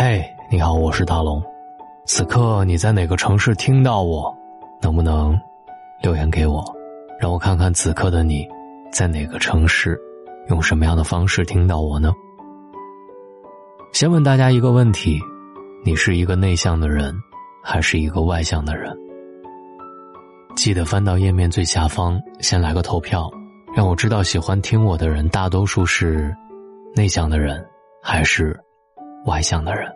嘿，你好，我是大龙。此刻你在哪个城市听到我？能不能留言给我，让我看看此刻的你在哪个城市，用什么样的方式听到我呢？先问大家一个问题：你是一个内向的人，还是一个外向的人？记得翻到页面最下方，先来个投票，让我知道喜欢听我的人大多数是内向的人，还是外向的人。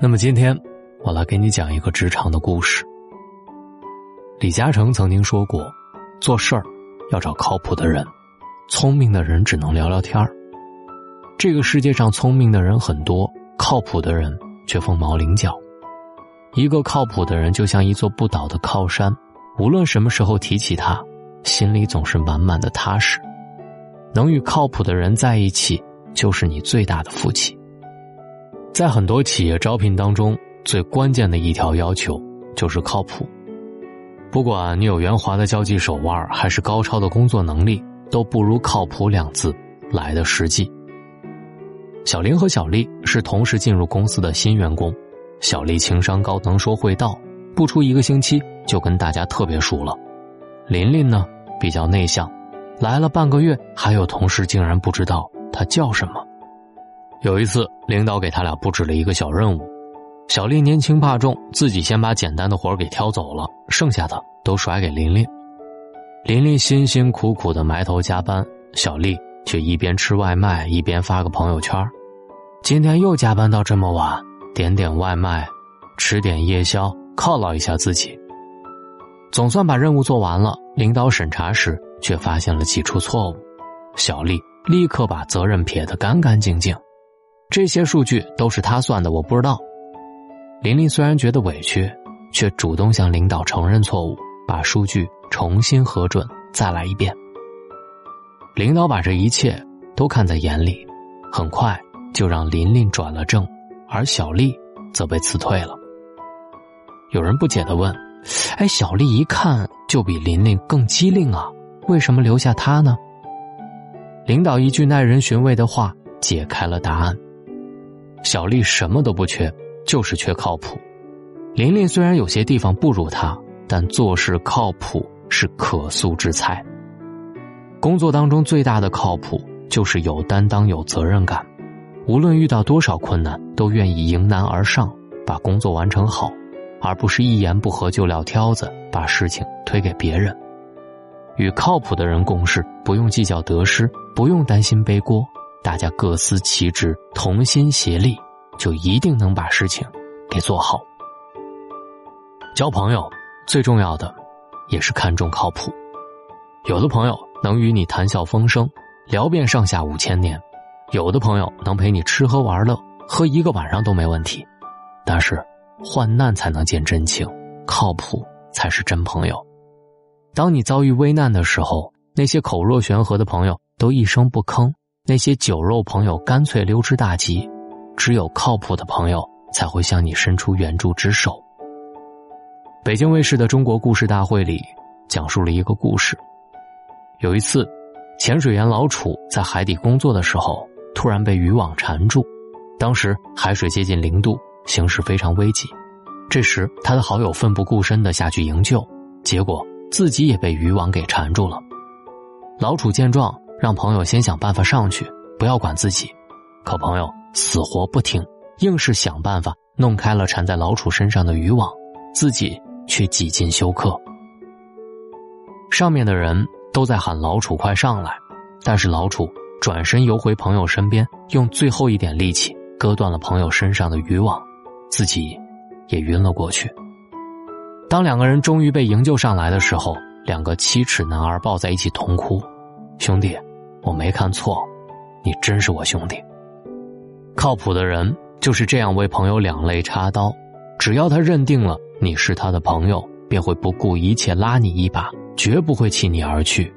那么今天我来给你讲一个职场的故事。李嘉诚曾经说过：“做事儿要找靠谱的人，聪明的人只能聊聊天儿。这个世界上聪明的人很多，靠谱的人却凤毛麟角。”一个靠谱的人就像一座不倒的靠山，无论什么时候提起他，心里总是满满的踏实。能与靠谱的人在一起，就是你最大的福气。在很多企业招聘当中，最关键的一条要求就是靠谱。不管你有圆滑的交际手腕，还是高超的工作能力，都不如“靠谱”两字来的实际。小林和小丽是同时进入公司的新员工。小丽情商高，能说会道，不出一个星期就跟大家特别熟了。琳琳呢比较内向，来了半个月，还有同事竟然不知道她叫什么。有一次，领导给他俩布置了一个小任务，小丽年轻怕重，自己先把简单的活给挑走了，剩下的都甩给琳琳。琳琳辛辛苦苦的埋头加班，小丽却一边吃外卖一边发个朋友圈：“今天又加班到这么晚。”点点外卖，吃点夜宵，犒劳一下自己。总算把任务做完了，领导审查时却发现了几处错误。小丽立刻把责任撇得干干净净，这些数据都是他算的，我不知道。琳琳虽然觉得委屈，却主动向领导承认错误，把数据重新核准，再来一遍。领导把这一切都看在眼里，很快就让琳琳转了正。而小丽则被辞退了。有人不解的问：“哎，小丽一看就比琳琳更机灵啊，为什么留下她呢？”领导一句耐人寻味的话解开了答案：小丽什么都不缺，就是缺靠谱。琳琳虽然有些地方不如她，但做事靠谱是可塑之才。工作当中最大的靠谱就是有担当、有责任感。无论遇到多少困难，都愿意迎难而上，把工作完成好，而不是一言不合就撂挑子，把事情推给别人。与靠谱的人共事，不用计较得失，不用担心背锅，大家各司其职，同心协力，就一定能把事情给做好。交朋友最重要的，也是看重靠谱。有的朋友能与你谈笑风生，聊遍上下五千年。有的朋友能陪你吃喝玩乐，喝一个晚上都没问题，但是患难才能见真情，靠谱才是真朋友。当你遭遇危难的时候，那些口若悬河的朋友都一声不吭，那些酒肉朋友干脆溜之大吉，只有靠谱的朋友才会向你伸出援助之手。北京卫视的《中国故事大会》里讲述了一个故事，有一次，潜水员老楚在海底工作的时候。突然被渔网缠住，当时海水接近零度，形势非常危急。这时，他的好友奋不顾身的下去营救，结果自己也被渔网给缠住了。老楚见状，让朋友先想办法上去，不要管自己。可朋友死活不听，硬是想办法弄开了缠在老楚身上的渔网，自己却几近休克。上面的人都在喊老楚快上来，但是老楚。转身游回朋友身边，用最后一点力气割断了朋友身上的渔网，自己也晕了过去。当两个人终于被营救上来的时候，两个七尺男儿抱在一起痛哭：“兄弟，我没看错，你真是我兄弟。”靠谱的人就是这样为朋友两肋插刀，只要他认定了你是他的朋友，便会不顾一切拉你一把，绝不会弃你而去。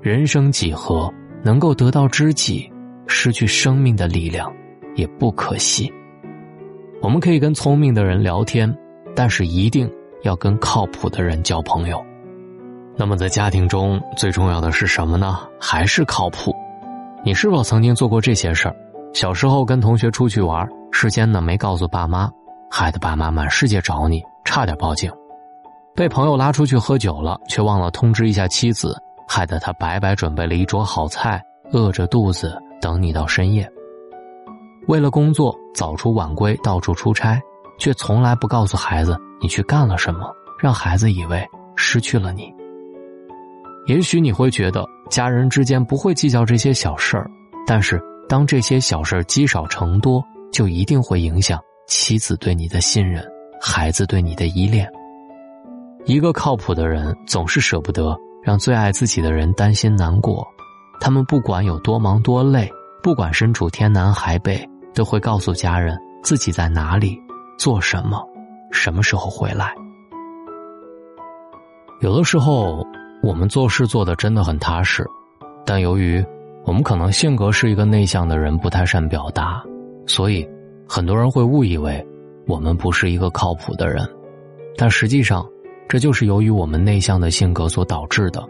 人生几何？能够得到知己，失去生命的力量，也不可惜。我们可以跟聪明的人聊天，但是一定要跟靠谱的人交朋友。那么在家庭中，最重要的是什么呢？还是靠谱。你是否曾经做过这些事儿？小时候跟同学出去玩，事先呢没告诉爸妈，害得爸妈满世界找你，差点报警；被朋友拉出去喝酒了，却忘了通知一下妻子，害得他白白准备了一桌好菜，饿着肚子等你到深夜。为了工作早出晚归，到处出差，却从来不告诉孩子你去干了什么，让孩子以为失去了你。也许你会觉得家人之间不会计较这些小事儿，但是当这些小事儿积少成多，就一定会影响妻子对你的信任，孩子对你的依恋。一个靠谱的人总是舍不得让最爱自己的人担心难过，他们不管有多忙多累，不管身处天南海北。都会告诉家人自己在哪里做什么，什么时候回来。有的时候，我们做事做的真的很踏实，但由于我们可能性格是一个内向的人，不太善表达，所以很多人会误以为我们不是一个靠谱的人。但实际上，这就是由于我们内向的性格所导致的。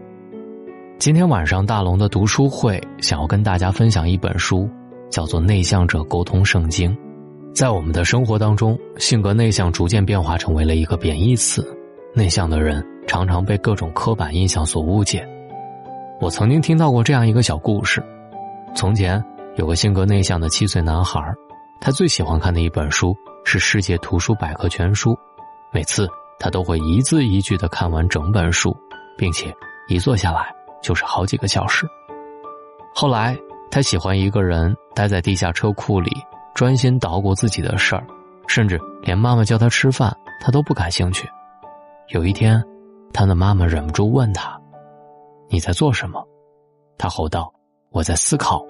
今天晚上大龙的读书会想要跟大家分享一本书。叫做内向者沟通圣经，在我们的生活当中，性格内向逐渐变化成为了一个贬义词。内向的人常常被各种刻板印象所误解。我曾经听到过这样一个小故事：从前有个性格内向的七岁男孩，他最喜欢看的一本书是《世界图书百科全书》，每次他都会一字一句的看完整本书，并且一坐下来就是好几个小时。后来。他喜欢一个人待在地下车库里，专心捣鼓自己的事儿，甚至连妈妈叫他吃饭，他都不感兴趣。有一天，他的妈妈忍不住问他：“你在做什么？”他吼道：“我在思考。”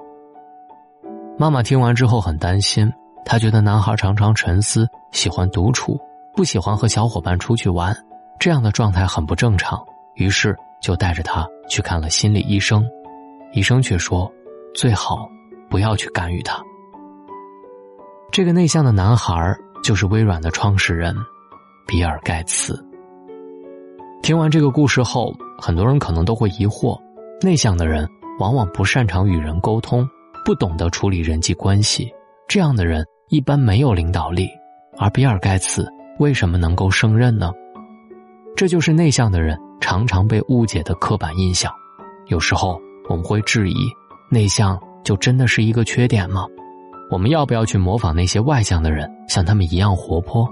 妈妈听完之后很担心，她觉得男孩常常沉思，喜欢独处，不喜欢和小伙伴出去玩，这样的状态很不正常。于是就带着他去看了心理医生，医生却说。最好不要去干预他。这个内向的男孩就是微软的创始人比尔盖茨。听完这个故事后，很多人可能都会疑惑：内向的人往往不擅长与人沟通，不懂得处理人际关系，这样的人一般没有领导力。而比尔盖茨为什么能够胜任呢？这就是内向的人常常被误解的刻板印象。有时候我们会质疑。内向就真的是一个缺点吗？我们要不要去模仿那些外向的人，像他们一样活泼？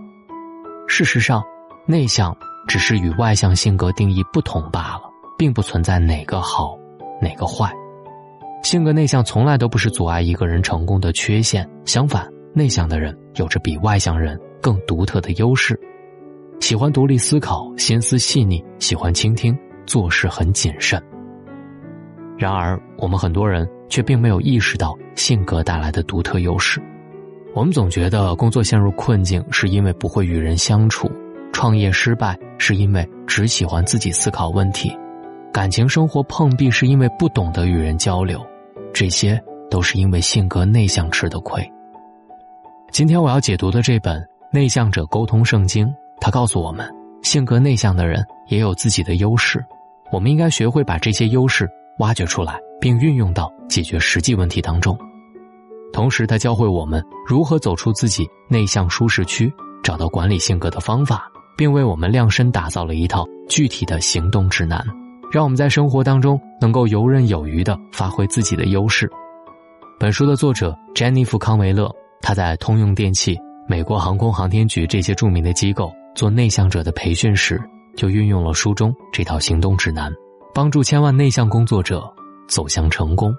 事实上，内向只是与外向性格定义不同罢了，并不存在哪个好，哪个坏。性格内向从来都不是阻碍一个人成功的缺陷，相反，内向的人有着比外向人更独特的优势：喜欢独立思考，心思细腻，喜欢倾听，做事很谨慎。然而，我们很多人却并没有意识到性格带来的独特优势。我们总觉得工作陷入困境是因为不会与人相处，创业失败是因为只喜欢自己思考问题，感情生活碰壁是因为不懂得与人交流，这些都是因为性格内向吃的亏。今天我要解读的这本《内向者沟通圣经》，它告诉我们，性格内向的人也有自己的优势，我们应该学会把这些优势。挖掘出来，并运用到解决实际问题当中。同时，它教会我们如何走出自己内向舒适区，找到管理性格的方法，并为我们量身打造了一套具体的行动指南，让我们在生活当中能够游刃有余的发挥自己的优势。本书的作者詹妮弗·康维勒，他在通用电气、美国航空航天局这些著名的机构做内向者的培训时，就运用了书中这套行动指南。帮助千万内向工作者走向成功。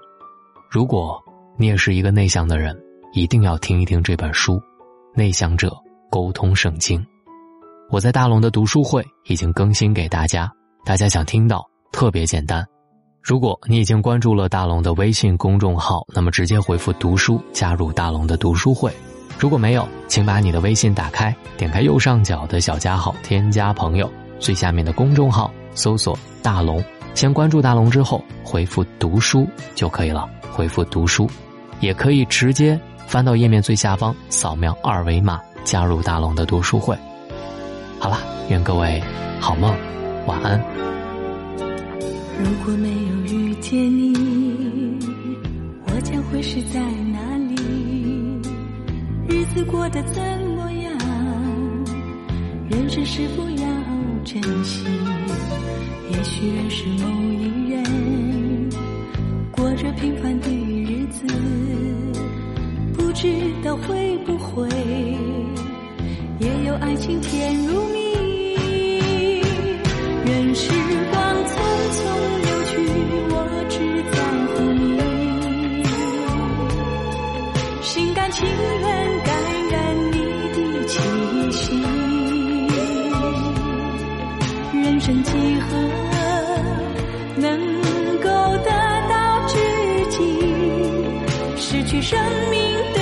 如果你也是一个内向的人，一定要听一听这本书《内向者沟通圣经》。我在大龙的读书会已经更新给大家，大家想听到特别简单。如果你已经关注了大龙的微信公众号，那么直接回复“读书”加入大龙的读书会。如果没有，请把你的微信打开，点开右上角的小加号，添加朋友，最下面的公众号搜索“大龙”。先关注大龙之后，回复“读书”就可以了。回复“读书”，也可以直接翻到页面最下方，扫描二维码加入大龙的读书会。好了愿各位好梦晚安。如果没有遇见你我将会是在哪里？日子过得怎么样？人生是否要珍惜也许认识某一人过着平凡的日子不知道会不会几何能够得到知己失去生命的